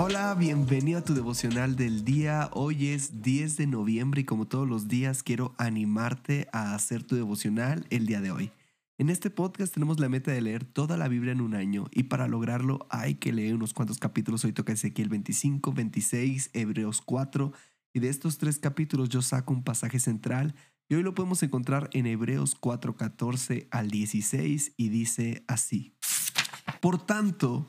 Hola, bienvenido a tu devocional del día. Hoy es 10 de noviembre y como todos los días quiero animarte a hacer tu devocional el día de hoy. En este podcast tenemos la meta de leer toda la Biblia en un año y para lograrlo hay que leer unos cuantos capítulos. Hoy toca Ezequiel 25, 26, Hebreos 4 y de estos tres capítulos yo saco un pasaje central y hoy lo podemos encontrar en Hebreos 4, 14 al 16 y dice así. Por tanto,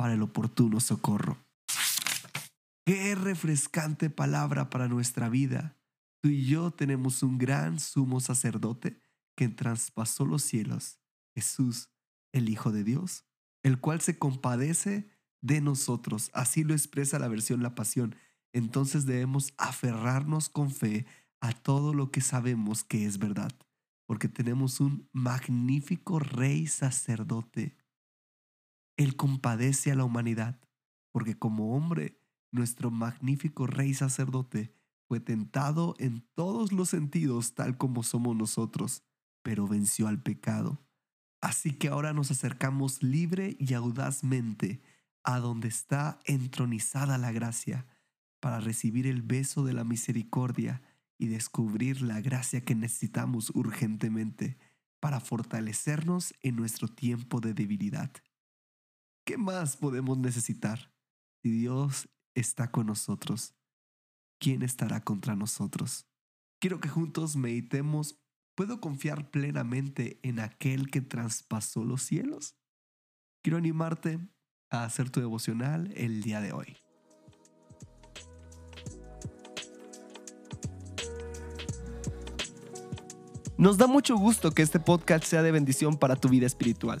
para el oportuno socorro. Qué refrescante palabra para nuestra vida. Tú y yo tenemos un gran sumo sacerdote que traspasó los cielos, Jesús, el Hijo de Dios, el cual se compadece de nosotros. Así lo expresa la versión La Pasión. Entonces debemos aferrarnos con fe a todo lo que sabemos que es verdad, porque tenemos un magnífico rey sacerdote. Él compadece a la humanidad, porque como hombre, nuestro magnífico rey sacerdote fue tentado en todos los sentidos tal como somos nosotros pero venció al pecado. Así que ahora nos acercamos libre y audazmente a donde está entronizada la gracia, para recibir el beso de la misericordia y descubrir la gracia que necesitamos urgentemente para fortalecernos en nuestro tiempo de debilidad. ¿Qué más podemos necesitar? Si Dios está con nosotros, ¿quién estará contra nosotros? Quiero que juntos meditemos ¿Puedo confiar plenamente en aquel que traspasó los cielos? Quiero animarte a hacer tu devocional el día de hoy. Nos da mucho gusto que este podcast sea de bendición para tu vida espiritual.